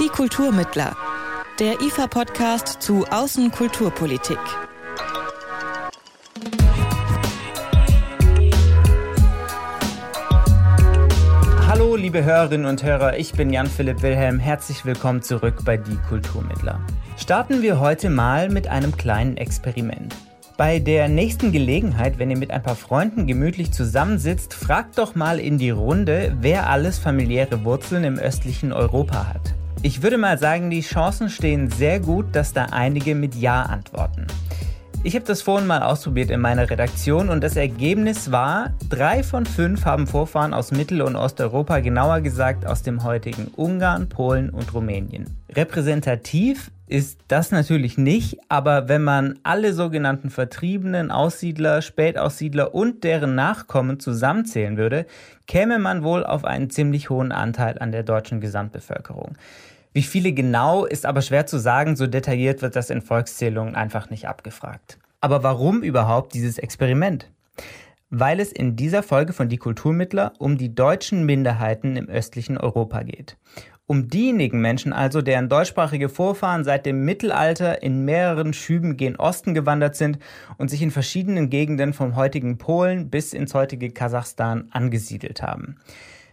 Die Kulturmittler. Der IFA-Podcast zu Außenkulturpolitik. Hallo, liebe Hörerinnen und Hörer, ich bin Jan-Philipp Wilhelm. Herzlich willkommen zurück bei Die Kulturmittler. Starten wir heute mal mit einem kleinen Experiment. Bei der nächsten Gelegenheit, wenn ihr mit ein paar Freunden gemütlich zusammensitzt, fragt doch mal in die Runde, wer alles familiäre Wurzeln im östlichen Europa hat. Ich würde mal sagen, die Chancen stehen sehr gut, dass da einige mit Ja antworten. Ich habe das vorhin mal ausprobiert in meiner Redaktion und das Ergebnis war, drei von fünf haben Vorfahren aus Mittel- und Osteuropa, genauer gesagt aus dem heutigen Ungarn, Polen und Rumänien. Repräsentativ ist das natürlich nicht, aber wenn man alle sogenannten Vertriebenen, Aussiedler, Spätaussiedler und deren Nachkommen zusammenzählen würde, käme man wohl auf einen ziemlich hohen Anteil an der deutschen Gesamtbevölkerung. Wie viele genau ist aber schwer zu sagen, so detailliert wird das in Volkszählungen einfach nicht abgefragt. Aber warum überhaupt dieses Experiment? Weil es in dieser Folge von Die Kulturmittler um die deutschen Minderheiten im östlichen Europa geht. Um diejenigen Menschen also, deren deutschsprachige Vorfahren seit dem Mittelalter in mehreren Schüben gen Osten gewandert sind und sich in verschiedenen Gegenden vom heutigen Polen bis ins heutige Kasachstan angesiedelt haben.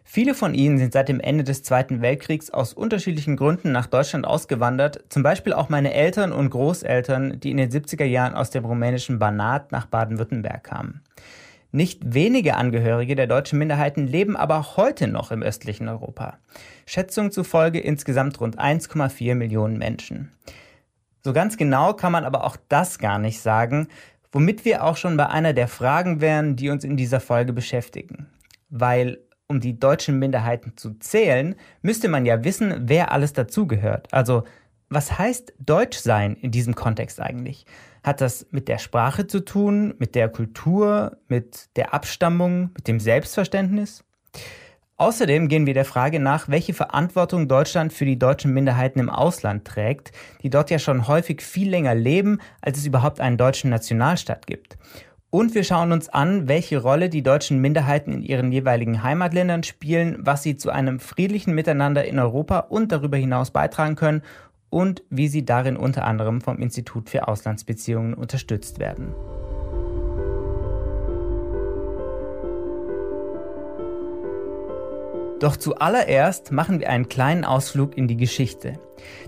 Viele von ihnen sind seit dem Ende des Zweiten Weltkriegs aus unterschiedlichen Gründen nach Deutschland ausgewandert, zum Beispiel auch meine Eltern und Großeltern, die in den 70er Jahren aus dem rumänischen Banat nach Baden-Württemberg kamen. Nicht wenige Angehörige der deutschen Minderheiten leben aber heute noch im östlichen Europa. Schätzungen zufolge insgesamt rund 1,4 Millionen Menschen. So ganz genau kann man aber auch das gar nicht sagen, womit wir auch schon bei einer der Fragen wären, die uns in dieser Folge beschäftigen. Weil um die deutschen Minderheiten zu zählen, müsste man ja wissen, wer alles dazugehört. Also, was heißt Deutsch sein in diesem Kontext eigentlich? Hat das mit der Sprache zu tun, mit der Kultur, mit der Abstammung, mit dem Selbstverständnis? Außerdem gehen wir der Frage nach, welche Verantwortung Deutschland für die deutschen Minderheiten im Ausland trägt, die dort ja schon häufig viel länger leben, als es überhaupt einen deutschen Nationalstaat gibt. Und wir schauen uns an, welche Rolle die deutschen Minderheiten in ihren jeweiligen Heimatländern spielen, was sie zu einem friedlichen Miteinander in Europa und darüber hinaus beitragen können und wie sie darin unter anderem vom Institut für Auslandsbeziehungen unterstützt werden. Doch zuallererst machen wir einen kleinen Ausflug in die Geschichte.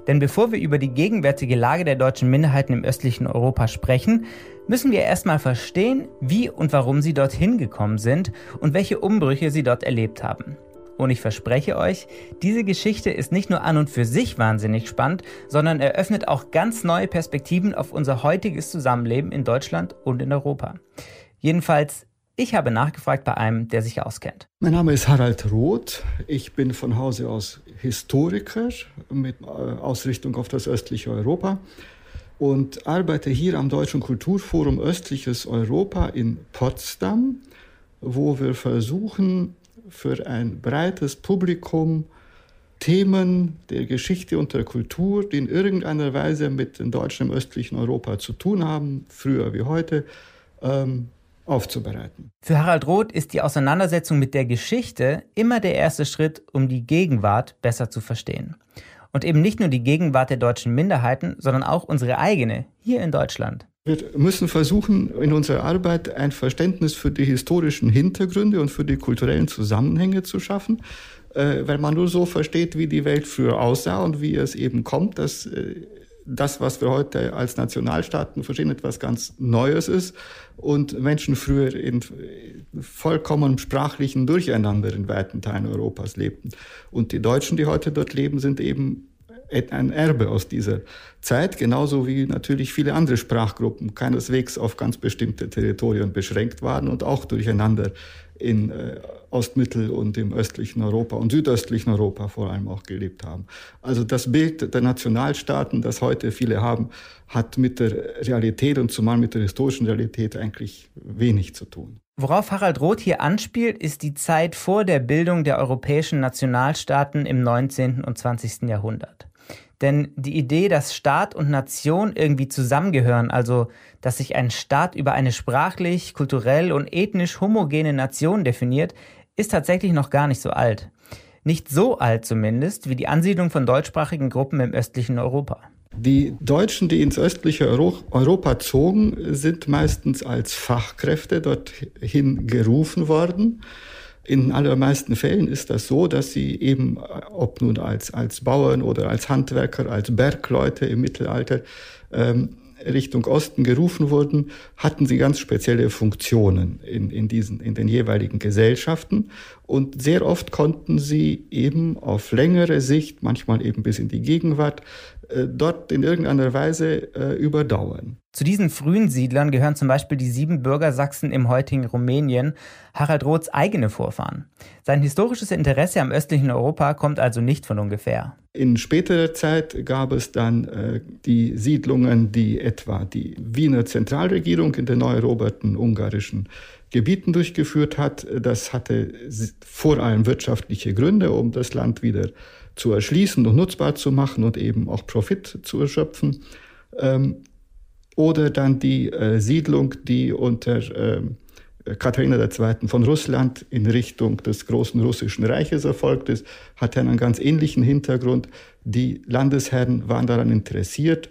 Denn bevor wir über die gegenwärtige Lage der deutschen Minderheiten im östlichen Europa sprechen, müssen wir erstmal verstehen, wie und warum sie dorthin gekommen sind und welche Umbrüche sie dort erlebt haben. Und ich verspreche euch, diese Geschichte ist nicht nur an und für sich wahnsinnig spannend, sondern eröffnet auch ganz neue Perspektiven auf unser heutiges Zusammenleben in Deutschland und in Europa. Jedenfalls ich habe nachgefragt bei einem, der sich auskennt. Mein Name ist Harald Roth. Ich bin von Hause aus Historiker mit äh, Ausrichtung auf das östliche Europa und arbeite hier am Deutschen Kulturforum Östliches Europa in Potsdam, wo wir versuchen, für ein breites Publikum Themen der Geschichte und der Kultur, die in irgendeiner Weise mit den Deutschen im östlichen Europa zu tun haben, früher wie heute, ähm, aufzubereiten. Für Harald Roth ist die Auseinandersetzung mit der Geschichte immer der erste Schritt, um die Gegenwart besser zu verstehen. Und eben nicht nur die Gegenwart der deutschen Minderheiten, sondern auch unsere eigene hier in Deutschland. Wir müssen versuchen, in unserer Arbeit ein Verständnis für die historischen Hintergründe und für die kulturellen Zusammenhänge zu schaffen, äh, weil man nur so versteht, wie die Welt früher aussah und wie es eben kommt, dass äh, das, was wir heute als Nationalstaaten verstehen, etwas ganz Neues ist und Menschen früher in vollkommen sprachlichen Durcheinander in weiten Teilen Europas lebten. Und die Deutschen, die heute dort leben, sind eben ein Erbe aus dieser Zeit, genauso wie natürlich viele andere Sprachgruppen keineswegs auf ganz bestimmte Territorien beschränkt waren und auch durcheinander in äh, Ostmittel- und im östlichen Europa und südöstlichen Europa vor allem auch gelebt haben. Also das Bild der Nationalstaaten, das heute viele haben, hat mit der Realität und zumal mit der historischen Realität eigentlich wenig zu tun. Worauf Harald Roth hier anspielt, ist die Zeit vor der Bildung der europäischen Nationalstaaten im 19. und 20. Jahrhundert. Denn die Idee, dass Staat und Nation irgendwie zusammengehören, also dass sich ein Staat über eine sprachlich, kulturell und ethnisch homogene Nation definiert, ist tatsächlich noch gar nicht so alt. Nicht so alt zumindest wie die Ansiedlung von deutschsprachigen Gruppen im östlichen Europa. Die Deutschen, die ins östliche Europa zogen, sind meistens als Fachkräfte dorthin gerufen worden. In allermeisten Fällen ist das so, dass sie eben, ob nun als, als Bauern oder als Handwerker, als Bergleute im Mittelalter, ähm, Richtung Osten gerufen wurden, hatten sie ganz spezielle Funktionen in, in, diesen, in den jeweiligen Gesellschaften. Und sehr oft konnten sie eben auf längere Sicht, manchmal eben bis in die Gegenwart, dort in irgendeiner Weise äh, überdauern. Zu diesen frühen Siedlern gehören zum Beispiel die sieben Bürgersachsen im heutigen Rumänien, Harald Roths eigene Vorfahren. Sein historisches Interesse am östlichen Europa kommt also nicht von ungefähr. In späterer Zeit gab es dann äh, die Siedlungen, die etwa die Wiener Zentralregierung in den neu eroberten ungarischen Gebieten durchgeführt hat. Das hatte vor allem wirtschaftliche Gründe, um das Land wieder zu erschließen und nutzbar zu machen und eben auch Profit zu erschöpfen. Ähm, oder dann die äh, Siedlung, die unter äh, Katharina II. von Russland in Richtung des großen russischen Reiches erfolgt ist, hatte einen ganz ähnlichen Hintergrund. Die Landesherren waren daran interessiert,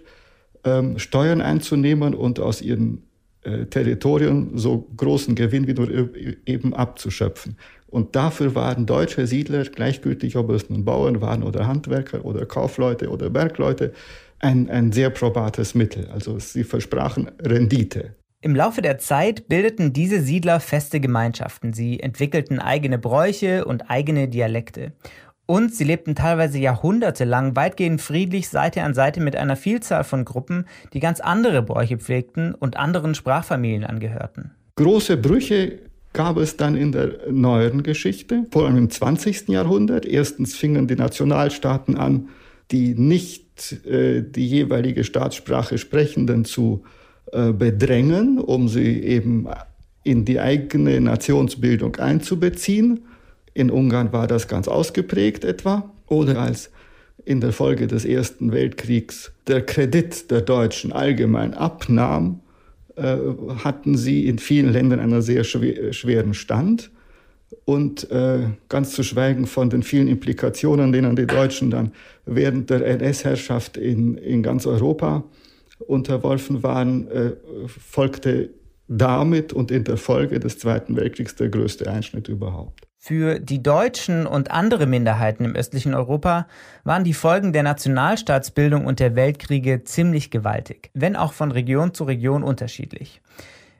ähm, Steuern einzunehmen und aus ihren äh, Territorien so großen Gewinn wie nur eben abzuschöpfen. Und dafür waren deutsche Siedler, gleichgültig ob es nun Bauern waren oder Handwerker oder Kaufleute oder Bergleute, ein, ein sehr probates Mittel. Also sie versprachen Rendite. Im Laufe der Zeit bildeten diese Siedler feste Gemeinschaften. Sie entwickelten eigene Bräuche und eigene Dialekte. Und sie lebten teilweise jahrhundertelang weitgehend friedlich Seite an Seite mit einer Vielzahl von Gruppen, die ganz andere Bräuche pflegten und anderen Sprachfamilien angehörten. Große Brüche gab es dann in der neueren Geschichte, vor allem im 20. Jahrhundert. Erstens fingen die Nationalstaaten an, die nicht äh, die jeweilige Staatssprache Sprechenden zu äh, bedrängen, um sie eben in die eigene Nationsbildung einzubeziehen. In Ungarn war das ganz ausgeprägt etwa. Oder als in der Folge des Ersten Weltkriegs der Kredit der Deutschen allgemein abnahm, äh, hatten sie in vielen Ländern einen sehr schweren Stand. Und äh, ganz zu schweigen von den vielen Implikationen, denen die Deutschen dann während der NS-Herrschaft in, in ganz Europa unterworfen waren, äh, folgte damit und in der Folge des Zweiten Weltkriegs der größte Einschnitt überhaupt. Für die Deutschen und andere Minderheiten im östlichen Europa waren die Folgen der Nationalstaatsbildung und der Weltkriege ziemlich gewaltig, wenn auch von Region zu Region unterschiedlich.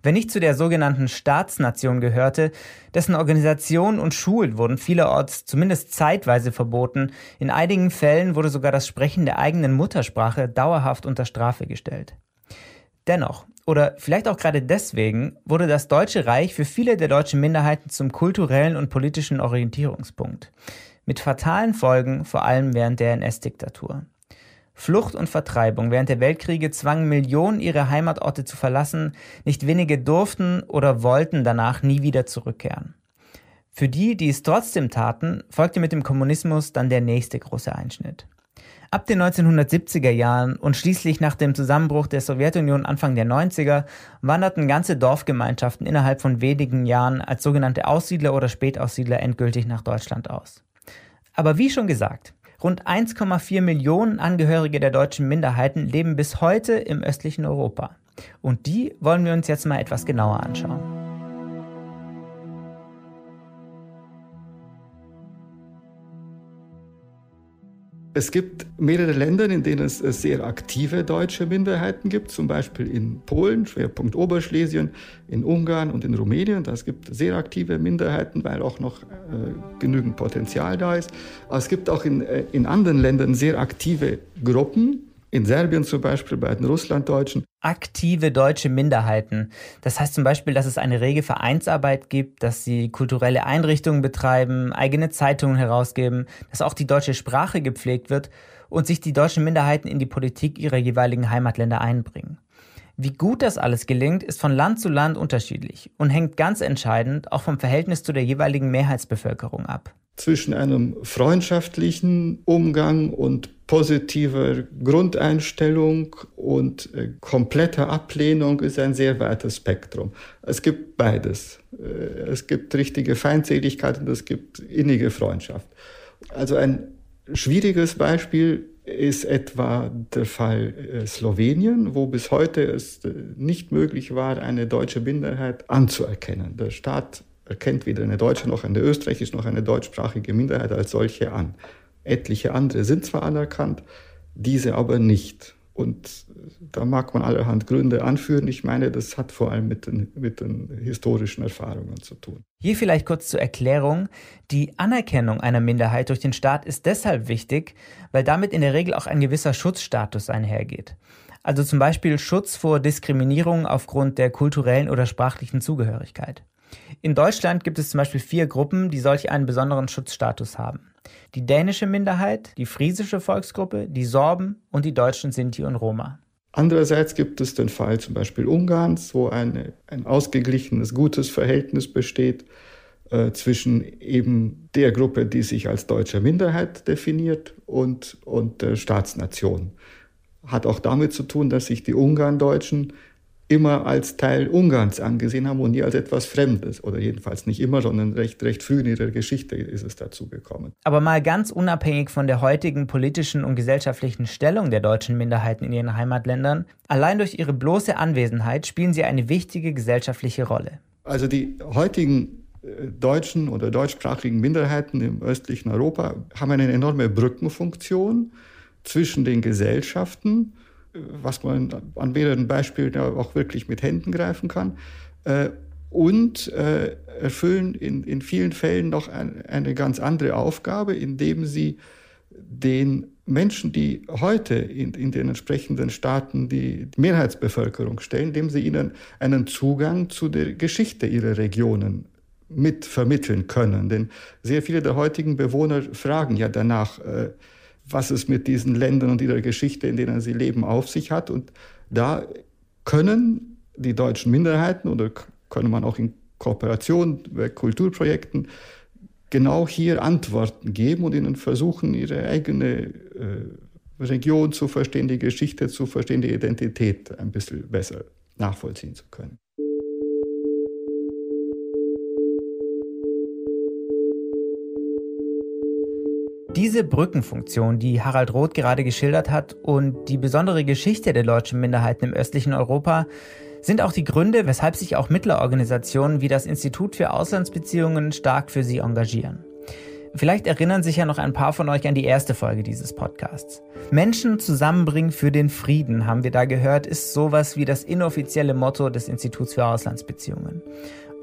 Wer nicht zu der sogenannten Staatsnation gehörte, dessen Organisation und Schulen wurden vielerorts zumindest zeitweise verboten, in einigen Fällen wurde sogar das Sprechen der eigenen Muttersprache dauerhaft unter Strafe gestellt. Dennoch, oder vielleicht auch gerade deswegen, wurde das Deutsche Reich für viele der deutschen Minderheiten zum kulturellen und politischen Orientierungspunkt. Mit fatalen Folgen, vor allem während der NS-Diktatur. Flucht und Vertreibung während der Weltkriege zwangen Millionen ihre Heimatorte zu verlassen, nicht wenige durften oder wollten danach nie wieder zurückkehren. Für die, die es trotzdem taten, folgte mit dem Kommunismus dann der nächste große Einschnitt. Ab den 1970er Jahren und schließlich nach dem Zusammenbruch der Sowjetunion Anfang der 90er wanderten ganze Dorfgemeinschaften innerhalb von wenigen Jahren als sogenannte Aussiedler oder Spätaussiedler endgültig nach Deutschland aus. Aber wie schon gesagt, Rund 1,4 Millionen Angehörige der deutschen Minderheiten leben bis heute im östlichen Europa. Und die wollen wir uns jetzt mal etwas genauer anschauen. Es gibt mehrere Länder, in denen es sehr aktive deutsche Minderheiten gibt, zum Beispiel in Polen, Schwerpunkt Oberschlesien, in Ungarn und in Rumänien. Das gibt sehr aktive Minderheiten, weil auch noch äh, genügend Potenzial da ist. Aber es gibt auch in, äh, in anderen Ländern sehr aktive Gruppen, in Serbien zum Beispiel, bei den Russlanddeutschen. Aktive deutsche Minderheiten. Das heißt zum Beispiel, dass es eine rege Vereinsarbeit gibt, dass sie kulturelle Einrichtungen betreiben, eigene Zeitungen herausgeben, dass auch die deutsche Sprache gepflegt wird und sich die deutschen Minderheiten in die Politik ihrer jeweiligen Heimatländer einbringen. Wie gut das alles gelingt, ist von Land zu Land unterschiedlich und hängt ganz entscheidend auch vom Verhältnis zu der jeweiligen Mehrheitsbevölkerung ab. Zwischen einem freundschaftlichen Umgang und positiver Grundeinstellung und äh, kompletter Ablehnung ist ein sehr weites Spektrum. Es gibt beides. Äh, es gibt richtige Feindseligkeit und es gibt innige Freundschaft. Also ein schwieriges Beispiel ist etwa der Fall äh, Slowenien, wo bis heute es äh, nicht möglich war, eine deutsche Minderheit anzuerkennen. Der Staat erkennt weder eine deutsche noch eine österreichische noch eine deutschsprachige Minderheit als solche an. Etliche andere sind zwar anerkannt, diese aber nicht. Und da mag man allerhand Gründe anführen. Ich meine, das hat vor allem mit den, mit den historischen Erfahrungen zu tun. Hier vielleicht kurz zur Erklärung. Die Anerkennung einer Minderheit durch den Staat ist deshalb wichtig, weil damit in der Regel auch ein gewisser Schutzstatus einhergeht. Also zum Beispiel Schutz vor Diskriminierung aufgrund der kulturellen oder sprachlichen Zugehörigkeit. In Deutschland gibt es zum Beispiel vier Gruppen, die solch einen besonderen Schutzstatus haben die dänische Minderheit, die friesische Volksgruppe, die Sorben und die deutschen Sinti und Roma. Andererseits gibt es den Fall zum Beispiel Ungarns, wo eine, ein ausgeglichenes, gutes Verhältnis besteht äh, zwischen eben der Gruppe, die sich als deutsche Minderheit definiert, und, und der Staatsnation. Hat auch damit zu tun, dass sich die Ungarndeutschen immer als Teil Ungarns angesehen haben und nie als etwas Fremdes. Oder jedenfalls nicht immer, sondern recht, recht früh in ihrer Geschichte ist es dazu gekommen. Aber mal ganz unabhängig von der heutigen politischen und gesellschaftlichen Stellung der deutschen Minderheiten in ihren Heimatländern, allein durch ihre bloße Anwesenheit spielen sie eine wichtige gesellschaftliche Rolle. Also die heutigen äh, deutschen oder deutschsprachigen Minderheiten im östlichen Europa haben eine enorme Brückenfunktion zwischen den Gesellschaften was man an mehreren Beispielen auch wirklich mit Händen greifen kann. Äh, und äh, erfüllen in, in vielen Fällen noch ein, eine ganz andere Aufgabe, indem sie den Menschen, die heute in, in den entsprechenden Staaten die Mehrheitsbevölkerung stellen, indem sie ihnen einen Zugang zu der Geschichte ihrer Regionen mit vermitteln können. Denn sehr viele der heutigen Bewohner fragen ja danach, äh, was es mit diesen Ländern und ihrer Geschichte, in denen sie leben, auf sich hat. Und da können die deutschen Minderheiten oder können man auch in Kooperation bei Kulturprojekten genau hier Antworten geben und ihnen versuchen, ihre eigene äh, Region zu verstehen, die Geschichte zu verstehen, die Identität ein bisschen besser nachvollziehen zu können. Diese Brückenfunktion, die Harald Roth gerade geschildert hat und die besondere Geschichte der deutschen Minderheiten im östlichen Europa sind auch die Gründe, weshalb sich auch Mittlerorganisationen wie das Institut für Auslandsbeziehungen stark für sie engagieren. Vielleicht erinnern sich ja noch ein paar von euch an die erste Folge dieses Podcasts. Menschen zusammenbringen für den Frieden, haben wir da gehört, ist sowas wie das inoffizielle Motto des Instituts für Auslandsbeziehungen.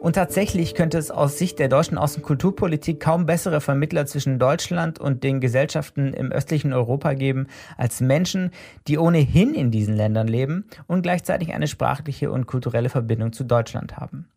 Und tatsächlich könnte es aus Sicht der deutschen Außenkulturpolitik kaum bessere Vermittler zwischen Deutschland und den Gesellschaften im östlichen Europa geben als Menschen, die ohnehin in diesen Ländern leben und gleichzeitig eine sprachliche und kulturelle Verbindung zu Deutschland haben.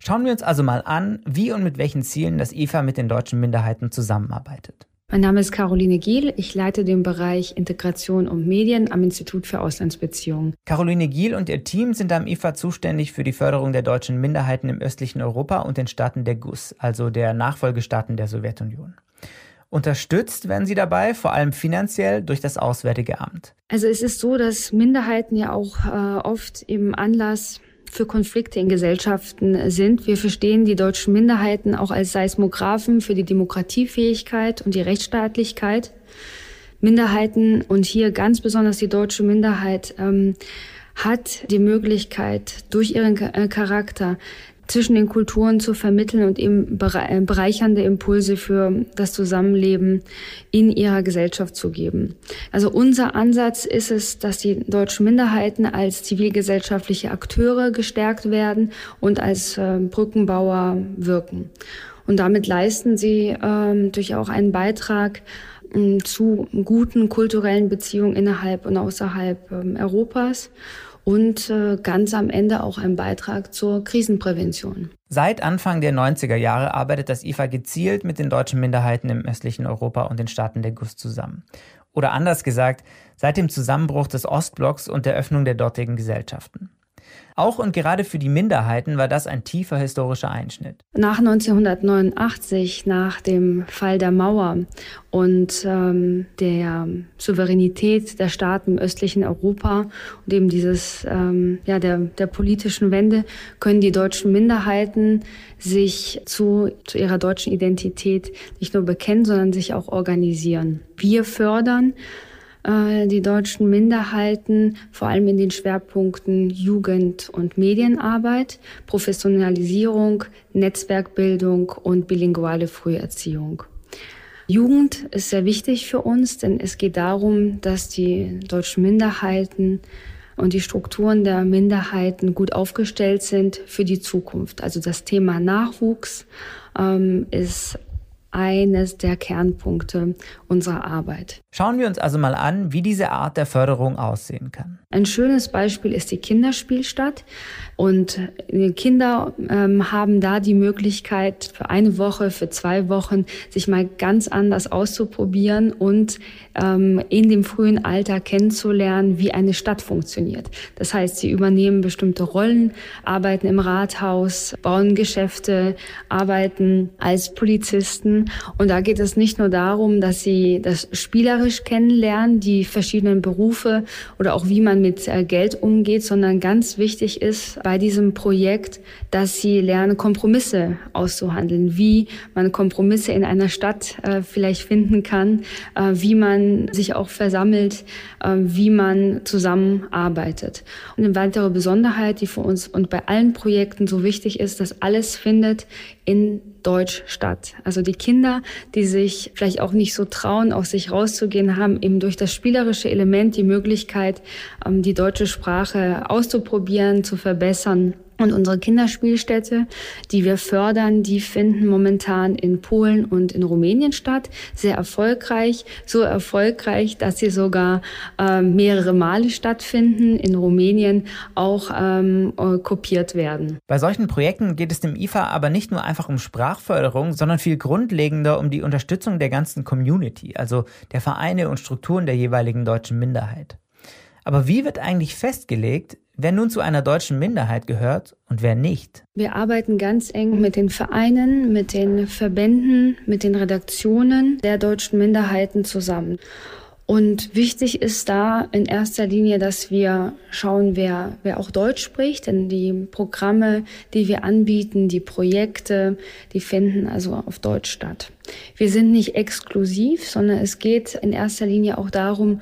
Schauen wir uns also mal an, wie und mit welchen Zielen das IFA mit den deutschen Minderheiten zusammenarbeitet. Mein Name ist Caroline Giel. Ich leite den Bereich Integration und Medien am Institut für Auslandsbeziehungen. Caroline Giel und ihr Team sind am IFA zuständig für die Förderung der deutschen Minderheiten im östlichen Europa und den Staaten der GUS, also der Nachfolgestaaten der Sowjetunion. Unterstützt werden sie dabei vor allem finanziell durch das Auswärtige Amt. Also es ist so, dass Minderheiten ja auch äh, oft im Anlass für Konflikte in Gesellschaften sind. Wir verstehen die deutschen Minderheiten auch als Seismographen für die Demokratiefähigkeit und die Rechtsstaatlichkeit. Minderheiten und hier ganz besonders die deutsche Minderheit ähm, hat die Möglichkeit, durch ihren Charakter zwischen den Kulturen zu vermitteln und eben äh, bereichernde Impulse für das Zusammenleben in ihrer Gesellschaft zu geben. Also unser Ansatz ist es, dass die deutschen Minderheiten als zivilgesellschaftliche Akteure gestärkt werden und als äh, Brückenbauer wirken. Und damit leisten sie ähm, durch auch einen Beitrag äh, zu guten kulturellen Beziehungen innerhalb und außerhalb äh, Europas und äh, ganz am Ende auch ein Beitrag zur Krisenprävention. Seit Anfang der 90er Jahre arbeitet das IFA gezielt mit den deutschen Minderheiten im östlichen Europa und den Staaten der GUS zusammen. Oder anders gesagt, seit dem Zusammenbruch des Ostblocks und der Öffnung der dortigen Gesellschaften. Auch und gerade für die Minderheiten war das ein tiefer historischer Einschnitt. Nach 1989, nach dem Fall der Mauer und ähm, der Souveränität der Staaten im östlichen Europa und eben dieses ähm, ja der der politischen Wende können die deutschen Minderheiten sich zu, zu ihrer deutschen Identität nicht nur bekennen, sondern sich auch organisieren. Wir fördern äh, die deutschen Minderheiten, vor allem in den Schwerpunkten Jugend- und Medienarbeit, Professionalisierung, Netzwerkbildung und bilinguale Früherziehung. Jugend ist sehr wichtig für uns, denn es geht darum, dass die deutschen Minderheiten und die Strukturen der Minderheiten gut aufgestellt sind für die Zukunft. Also das Thema Nachwuchs ähm, ist eines der Kernpunkte unserer Arbeit. Schauen wir uns also mal an, wie diese Art der Förderung aussehen kann. Ein schönes Beispiel ist die Kinderspielstadt. Und Kinder ähm, haben da die Möglichkeit, für eine Woche, für zwei Wochen sich mal ganz anders auszuprobieren und ähm, in dem frühen Alter kennenzulernen, wie eine Stadt funktioniert. Das heißt, sie übernehmen bestimmte Rollen, arbeiten im Rathaus, bauen Geschäfte, arbeiten als Polizisten. Und da geht es nicht nur darum, dass sie das spielerisch kennenlernen, die verschiedenen Berufe oder auch wie man mit äh, Geld umgeht, sondern ganz wichtig ist bei diesem Projekt, dass sie lernen, Kompromisse auszuhandeln, wie man Kompromisse in einer Stadt äh, vielleicht finden kann, äh, wie man sich auch versammelt, wie man zusammenarbeitet. Und eine weitere Besonderheit, die für uns und bei allen Projekten so wichtig ist, dass alles findet in Deutsch statt. Also die Kinder, die sich vielleicht auch nicht so trauen, aus sich rauszugehen, haben eben durch das spielerische Element die Möglichkeit, ähm, die deutsche Sprache auszuprobieren, zu verbessern und unsere Kinderspielstätte, die wir fördern, die finden momentan in Polen und in Rumänien statt. Sehr erfolgreich, so erfolgreich, dass sie sogar äh, mehrere Male stattfinden, in Rumänien auch ähm, äh, kopiert werden. Bei solchen Projekten geht es dem IFA aber nicht nur einfach um Sprachförderung, sondern viel grundlegender um die Unterstützung der ganzen Community, also der Vereine und Strukturen der jeweiligen deutschen Minderheit. Aber wie wird eigentlich festgelegt, wer nun zu einer deutschen Minderheit gehört und wer nicht. Wir arbeiten ganz eng mit den Vereinen, mit den Verbänden, mit den Redaktionen der deutschen Minderheiten zusammen. Und wichtig ist da in erster Linie, dass wir schauen, wer, wer auch Deutsch spricht, denn die Programme, die wir anbieten, die Projekte, die finden also auf Deutsch statt. Wir sind nicht exklusiv, sondern es geht in erster Linie auch darum,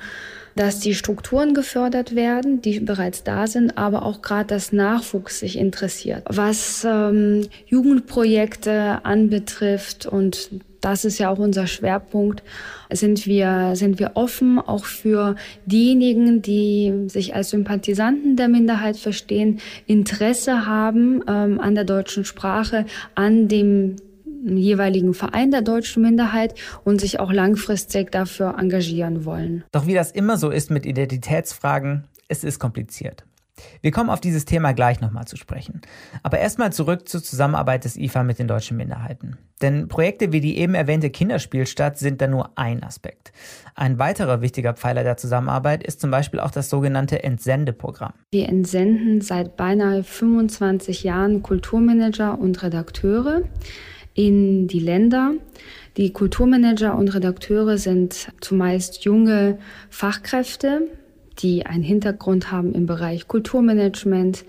dass die Strukturen gefördert werden, die bereits da sind, aber auch gerade das Nachwuchs sich interessiert. Was ähm, Jugendprojekte anbetrifft und das ist ja auch unser Schwerpunkt, sind wir, sind wir offen auch für diejenigen, die sich als Sympathisanten der Minderheit verstehen, Interesse haben ähm, an der deutschen Sprache, an dem jeweiligen Verein der deutschen Minderheit und sich auch langfristig dafür engagieren wollen. Doch wie das immer so ist mit Identitätsfragen, es ist kompliziert. Wir kommen auf dieses Thema gleich nochmal zu sprechen. Aber erstmal zurück zur Zusammenarbeit des IFA mit den deutschen Minderheiten. Denn Projekte wie die eben erwähnte Kinderspielstadt sind da nur ein Aspekt. Ein weiterer wichtiger Pfeiler der Zusammenarbeit ist zum Beispiel auch das sogenannte Entsendeprogramm. Wir entsenden seit beinahe 25 Jahren Kulturmanager und Redakteure in die Länder. Die Kulturmanager und Redakteure sind zumeist junge Fachkräfte, die einen Hintergrund haben im Bereich Kulturmanagement,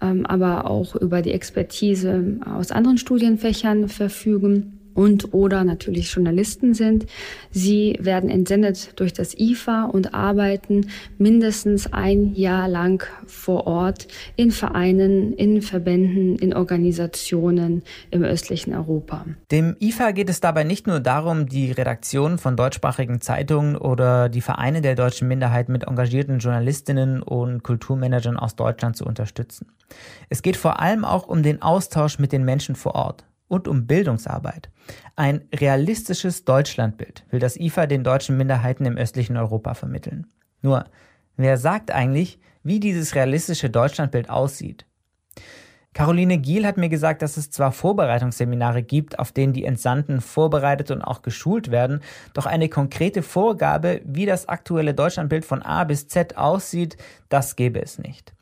ähm, aber auch über die Expertise aus anderen Studienfächern verfügen und oder natürlich Journalisten sind. Sie werden entsendet durch das IFA und arbeiten mindestens ein Jahr lang vor Ort in Vereinen, in Verbänden, in Organisationen im östlichen Europa. Dem IFA geht es dabei nicht nur darum, die Redaktion von deutschsprachigen Zeitungen oder die Vereine der deutschen Minderheit mit engagierten Journalistinnen und Kulturmanagern aus Deutschland zu unterstützen. Es geht vor allem auch um den Austausch mit den Menschen vor Ort und um Bildungsarbeit. Ein realistisches Deutschlandbild will das IFA den deutschen Minderheiten im östlichen Europa vermitteln. Nur, wer sagt eigentlich, wie dieses realistische Deutschlandbild aussieht? Caroline Giel hat mir gesagt, dass es zwar Vorbereitungsseminare gibt, auf denen die Entsandten vorbereitet und auch geschult werden, doch eine konkrete Vorgabe, wie das aktuelle Deutschlandbild von A bis Z aussieht, das gäbe es nicht.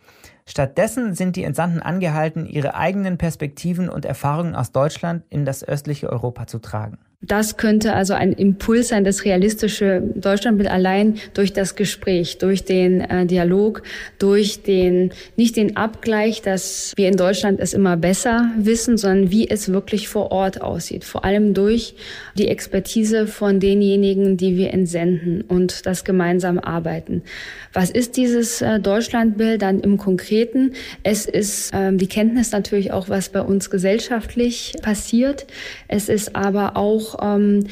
Stattdessen sind die Entsandten angehalten, ihre eigenen Perspektiven und Erfahrungen aus Deutschland in das östliche Europa zu tragen. Das könnte also ein Impuls sein, das realistische Deutschlandbild allein durch das Gespräch, durch den äh, Dialog, durch den, nicht den Abgleich, dass wir in Deutschland es immer besser wissen, sondern wie es wirklich vor Ort aussieht. Vor allem durch die Expertise von denjenigen, die wir entsenden und das gemeinsam arbeiten. Was ist dieses äh, Deutschlandbild dann im Konkreten? Es ist ähm, die Kenntnis natürlich auch, was bei uns gesellschaftlich passiert. Es ist aber auch auch ähm,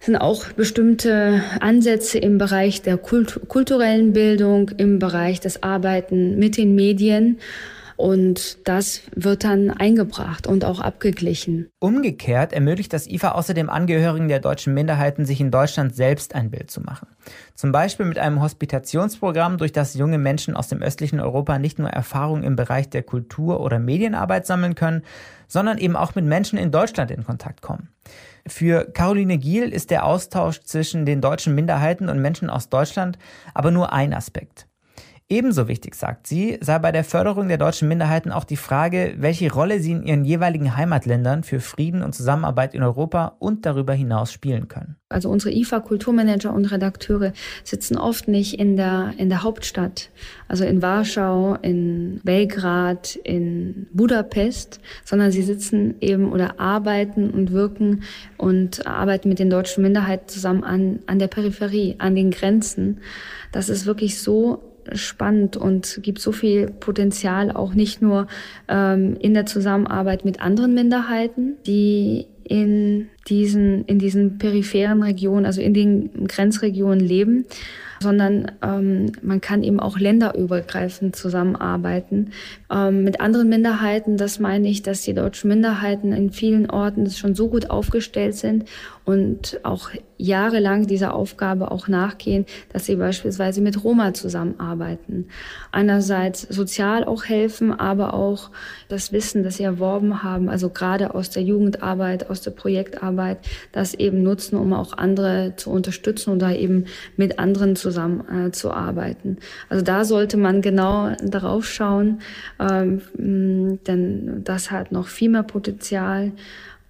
sind auch bestimmte Ansätze im Bereich der Kult kulturellen Bildung, im Bereich des Arbeiten mit den Medien. Und das wird dann eingebracht und auch abgeglichen. Umgekehrt ermöglicht das IFA außerdem Angehörigen der deutschen Minderheiten, sich in Deutschland selbst ein Bild zu machen. Zum Beispiel mit einem Hospitationsprogramm, durch das junge Menschen aus dem östlichen Europa nicht nur Erfahrungen im Bereich der Kultur- oder Medienarbeit sammeln können, sondern eben auch mit Menschen in Deutschland in Kontakt kommen. Für Caroline Giel ist der Austausch zwischen den deutschen Minderheiten und Menschen aus Deutschland aber nur ein Aspekt. Ebenso wichtig, sagt sie, sei bei der Förderung der deutschen Minderheiten auch die Frage, welche Rolle sie in ihren jeweiligen Heimatländern für Frieden und Zusammenarbeit in Europa und darüber hinaus spielen können. Also unsere IFA-Kulturmanager und Redakteure sitzen oft nicht in der, in der Hauptstadt, also in Warschau, in Belgrad, in Budapest, sondern sie sitzen eben oder arbeiten und wirken und arbeiten mit den deutschen Minderheiten zusammen an, an der Peripherie, an den Grenzen. Das ist wirklich so spannend und gibt so viel Potenzial auch nicht nur ähm, in der Zusammenarbeit mit anderen Minderheiten, die in diesen, in diesen peripheren Regionen, also in den Grenzregionen leben, sondern ähm, man kann eben auch länderübergreifend zusammenarbeiten. Ähm, mit anderen Minderheiten, das meine ich, dass die deutschen Minderheiten in vielen Orten schon so gut aufgestellt sind und auch jahrelang dieser Aufgabe auch nachgehen, dass sie beispielsweise mit Roma zusammenarbeiten. Einerseits sozial auch helfen, aber auch das Wissen, das sie erworben haben, also gerade aus der Jugendarbeit, aus der Projektarbeit, das eben nutzen, um auch andere zu unterstützen oder eben mit anderen zusammen äh. Also da sollte man genau darauf schauen, ähm, denn das hat noch viel mehr Potenzial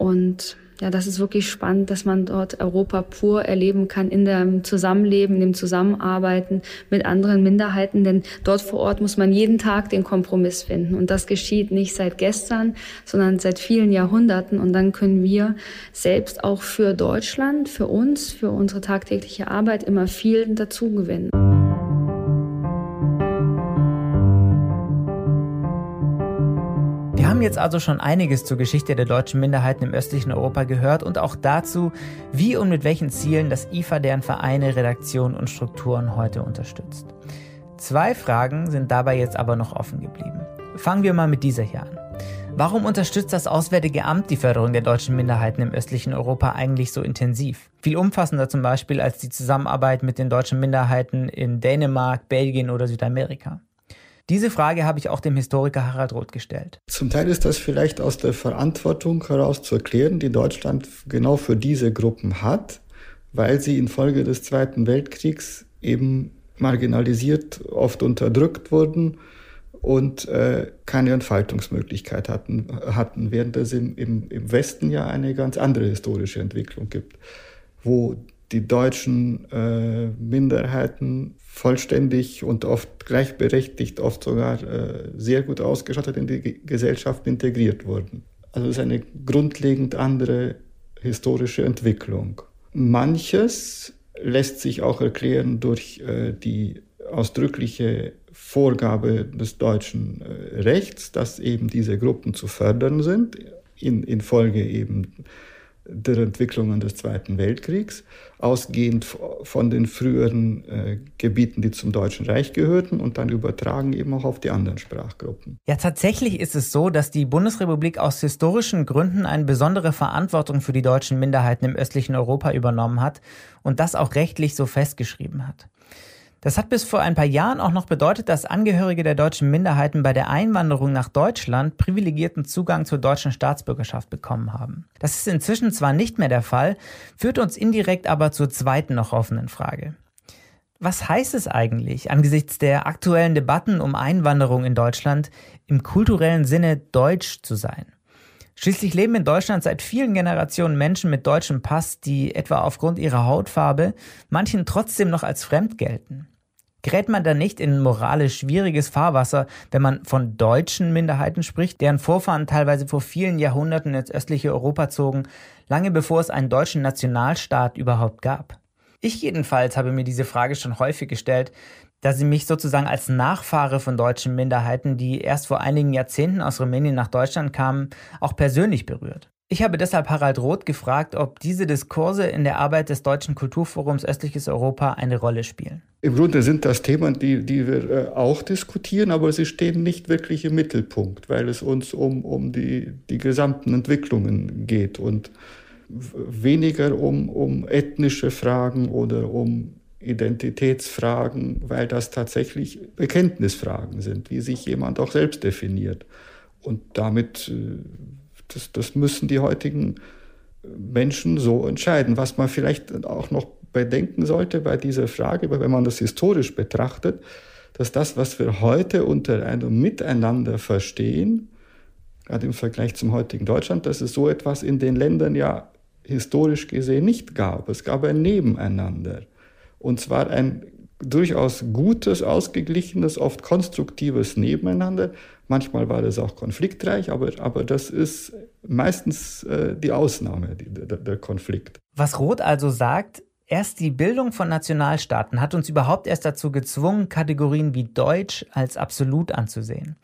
und ja, das ist wirklich spannend, dass man dort Europa pur erleben kann in dem Zusammenleben, in dem Zusammenarbeiten mit anderen Minderheiten. Denn dort vor Ort muss man jeden Tag den Kompromiss finden. Und das geschieht nicht seit gestern, sondern seit vielen Jahrhunderten. Und dann können wir selbst auch für Deutschland, für uns, für unsere tagtägliche Arbeit immer viel dazu haben jetzt also schon einiges zur Geschichte der deutschen Minderheiten im östlichen Europa gehört und auch dazu, wie und mit welchen Zielen das IFA deren Vereine, Redaktionen und Strukturen heute unterstützt. Zwei Fragen sind dabei jetzt aber noch offen geblieben. Fangen wir mal mit dieser hier an. Warum unterstützt das Auswärtige Amt die Förderung der deutschen Minderheiten im östlichen Europa eigentlich so intensiv? Viel umfassender zum Beispiel als die Zusammenarbeit mit den deutschen Minderheiten in Dänemark, Belgien oder Südamerika. Diese Frage habe ich auch dem Historiker Harald Roth gestellt. Zum Teil ist das vielleicht aus der Verantwortung heraus zu erklären, die Deutschland genau für diese Gruppen hat, weil sie infolge des Zweiten Weltkriegs eben marginalisiert, oft unterdrückt wurden und äh, keine Entfaltungsmöglichkeit hatten, hatten, während es im, im, im Westen ja eine ganz andere historische Entwicklung gibt, wo die deutschen äh, Minderheiten vollständig und oft gleichberechtigt, oft sogar äh, sehr gut ausgestattet in die Gesellschaft integriert wurden. Also es ist eine grundlegend andere historische Entwicklung. Manches lässt sich auch erklären durch äh, die ausdrückliche Vorgabe des deutschen äh, Rechts, dass eben diese Gruppen zu fördern sind, in, infolge eben der Entwicklungen des Zweiten Weltkriegs, ausgehend von den früheren äh, Gebieten, die zum Deutschen Reich gehörten und dann übertragen eben auch auf die anderen Sprachgruppen. Ja, tatsächlich ist es so, dass die Bundesrepublik aus historischen Gründen eine besondere Verantwortung für die deutschen Minderheiten im östlichen Europa übernommen hat und das auch rechtlich so festgeschrieben hat. Das hat bis vor ein paar Jahren auch noch bedeutet, dass Angehörige der deutschen Minderheiten bei der Einwanderung nach Deutschland privilegierten Zugang zur deutschen Staatsbürgerschaft bekommen haben. Das ist inzwischen zwar nicht mehr der Fall, führt uns indirekt aber zur zweiten noch offenen Frage. Was heißt es eigentlich, angesichts der aktuellen Debatten um Einwanderung in Deutschland im kulturellen Sinne deutsch zu sein? Schließlich leben in Deutschland seit vielen Generationen Menschen mit deutschem Pass, die etwa aufgrund ihrer Hautfarbe manchen trotzdem noch als fremd gelten. Gerät man da nicht in moralisch schwieriges Fahrwasser, wenn man von deutschen Minderheiten spricht, deren Vorfahren teilweise vor vielen Jahrhunderten ins östliche Europa zogen, lange bevor es einen deutschen Nationalstaat überhaupt gab? Ich jedenfalls habe mir diese Frage schon häufig gestellt, da sie mich sozusagen als Nachfahre von deutschen Minderheiten, die erst vor einigen Jahrzehnten aus Rumänien nach Deutschland kamen, auch persönlich berührt. Ich habe deshalb Harald Roth gefragt, ob diese Diskurse in der Arbeit des Deutschen Kulturforums Östliches Europa eine Rolle spielen. Im Grunde sind das Themen, die, die wir äh, auch diskutieren, aber sie stehen nicht wirklich im Mittelpunkt, weil es uns um, um die, die gesamten Entwicklungen geht und weniger um, um ethnische Fragen oder um Identitätsfragen, weil das tatsächlich Bekenntnisfragen sind, wie sich jemand auch selbst definiert. Und damit äh, das, das müssen die heutigen Menschen so entscheiden. Was man vielleicht auch noch bedenken sollte bei dieser Frage, wenn man das historisch betrachtet, dass das, was wir heute unter einem Miteinander verstehen, gerade im Vergleich zum heutigen Deutschland, dass es so etwas in den Ländern ja historisch gesehen nicht gab. Es gab ein Nebeneinander. Und zwar ein durchaus gutes, ausgeglichenes, oft konstruktives Nebeneinander. Manchmal war das auch konfliktreich, aber, aber das ist meistens äh, die Ausnahme, die, der, der Konflikt. Was Roth also sagt, erst die Bildung von Nationalstaaten hat uns überhaupt erst dazu gezwungen, Kategorien wie Deutsch als absolut anzusehen.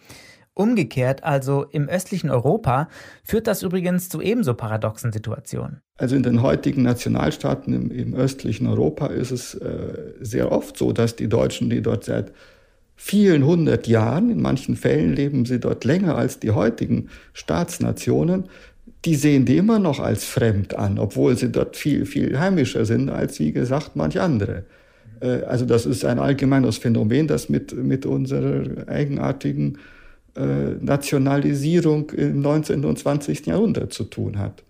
Umgekehrt, also im östlichen Europa, führt das übrigens zu ebenso paradoxen Situationen. Also in den heutigen Nationalstaaten im, im östlichen Europa ist es äh, sehr oft so, dass die Deutschen, die dort seit vielen hundert Jahren, in manchen Fällen leben sie dort länger als die heutigen Staatsnationen, die sehen die immer noch als fremd an, obwohl sie dort viel, viel heimischer sind als, wie gesagt, manch andere. Äh, also das ist ein allgemeines Phänomen, das mit, mit unserer eigenartigen Nationalisierung im 19. und 20. Jahrhundert zu tun hat.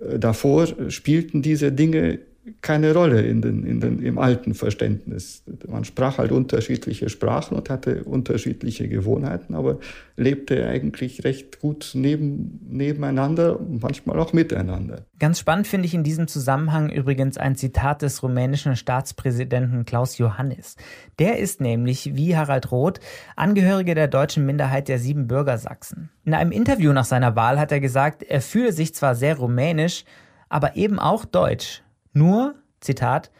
Äh, davor spielten diese Dinge keine Rolle in den, in den, im alten Verständnis. Man sprach halt unterschiedliche Sprachen und hatte unterschiedliche Gewohnheiten, aber lebte eigentlich recht gut neben, nebeneinander, manchmal auch miteinander. Ganz spannend finde ich in diesem Zusammenhang übrigens ein Zitat des rumänischen Staatspräsidenten Klaus Johannis. Der ist nämlich, wie Harald Roth, Angehöriger der deutschen Minderheit der sieben Bürger Sachsen. In einem Interview nach seiner Wahl hat er gesagt, er fühle sich zwar sehr rumänisch, aber eben auch deutsch nur, Zitat,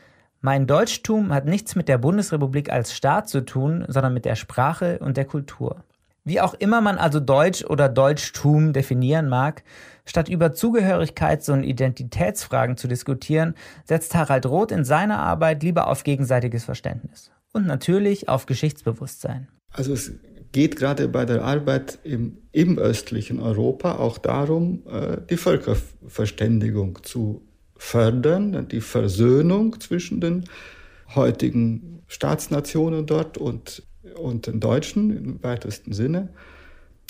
mein Deutschtum hat nichts mit der Bundesrepublik als Staat zu tun, sondern mit der Sprache und der Kultur. Wie auch immer man also Deutsch oder Deutschtum definieren mag, statt über Zugehörigkeits- und Identitätsfragen zu diskutieren, setzt Harald Roth in seiner Arbeit lieber auf gegenseitiges Verständnis und natürlich auf Geschichtsbewusstsein. Also es geht gerade bei der Arbeit im, im östlichen Europa auch darum, äh, die Völkerverständigung zu fördern, die Versöhnung zwischen den heutigen Staatsnationen dort und, und den Deutschen im weitesten Sinne.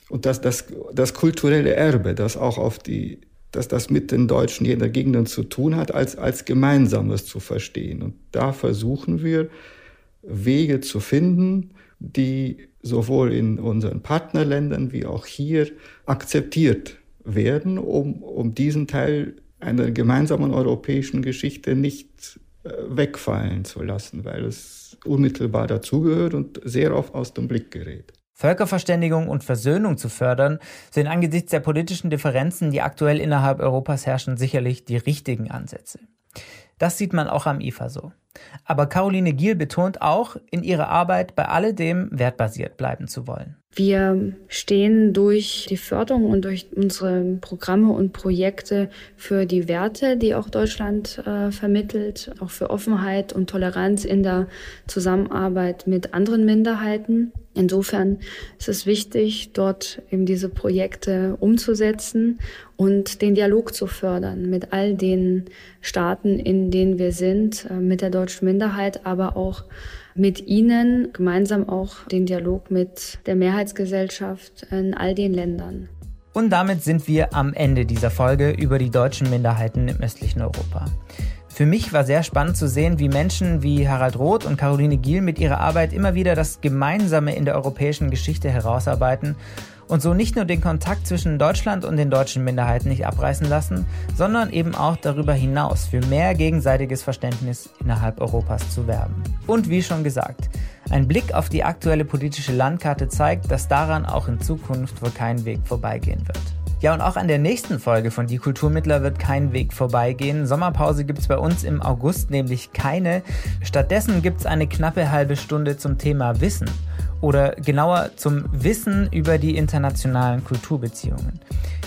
Und dass das, das kulturelle Erbe, das auch auf die, dass das mit den Deutschen jener Gegenden zu tun hat, als, als Gemeinsames zu verstehen. Und da versuchen wir, Wege zu finden, die sowohl in unseren Partnerländern wie auch hier akzeptiert werden, um, um diesen Teil einer gemeinsamen europäischen Geschichte nicht äh, wegfallen zu lassen, weil es unmittelbar dazugehört und sehr oft aus dem Blick gerät. Völkerverständigung und Versöhnung zu fördern, sind angesichts der politischen Differenzen, die aktuell innerhalb Europas herrschen, sicherlich die richtigen Ansätze. Das sieht man auch am IFA so. Aber Caroline Giel betont auch, in ihrer Arbeit bei alledem wertbasiert bleiben zu wollen. Wir stehen durch die Förderung und durch unsere Programme und Projekte für die Werte, die auch Deutschland äh, vermittelt, auch für Offenheit und Toleranz in der Zusammenarbeit mit anderen Minderheiten. Insofern ist es wichtig, dort eben diese Projekte umzusetzen und den Dialog zu fördern mit all den Staaten, in denen wir sind, äh, mit der deutschen Minderheit, aber auch mit Ihnen gemeinsam auch den Dialog mit der Mehrheitsgesellschaft in all den Ländern. Und damit sind wir am Ende dieser Folge über die deutschen Minderheiten im östlichen Europa. Für mich war sehr spannend zu sehen, wie Menschen wie Harald Roth und Caroline Giel mit ihrer Arbeit immer wieder das Gemeinsame in der europäischen Geschichte herausarbeiten und so nicht nur den Kontakt zwischen Deutschland und den deutschen Minderheiten nicht abreißen lassen, sondern eben auch darüber hinaus für mehr gegenseitiges Verständnis innerhalb Europas zu werben. Und wie schon gesagt, ein Blick auf die aktuelle politische Landkarte zeigt, dass daran auch in Zukunft wohl kein Weg vorbeigehen wird. Ja, und auch an der nächsten Folge von Die Kulturmittler wird kein Weg vorbeigehen. Sommerpause gibt es bei uns im August nämlich keine. Stattdessen gibt es eine knappe halbe Stunde zum Thema Wissen oder genauer zum Wissen über die internationalen Kulturbeziehungen.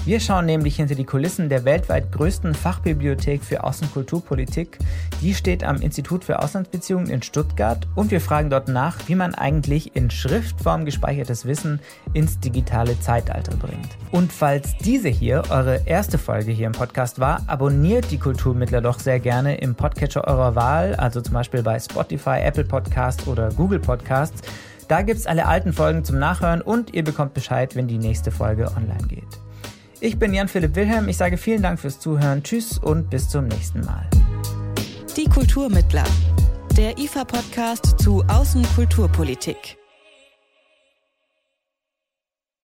Wir schauen nämlich hinter die Kulissen der weltweit größten Fachbibliothek für Außenkulturpolitik. Die steht am Institut für Auslandsbeziehungen in Stuttgart und wir fragen dort nach, wie man eigentlich in Schriftform gespeichertes Wissen ins digitale Zeitalter bringt. Und falls diese hier eure erste Folge hier im Podcast war, abonniert die Kulturmittler doch sehr gerne im Podcatcher eurer Wahl, also zum Beispiel bei Spotify, Apple Podcasts oder Google Podcasts. Da gibt es alle alten Folgen zum Nachhören und ihr bekommt Bescheid, wenn die nächste Folge online geht. Ich bin Jan-Philipp Wilhelm, ich sage vielen Dank fürs Zuhören, tschüss und bis zum nächsten Mal. Die Kulturmittler, der IFA-Podcast zu Außenkulturpolitik.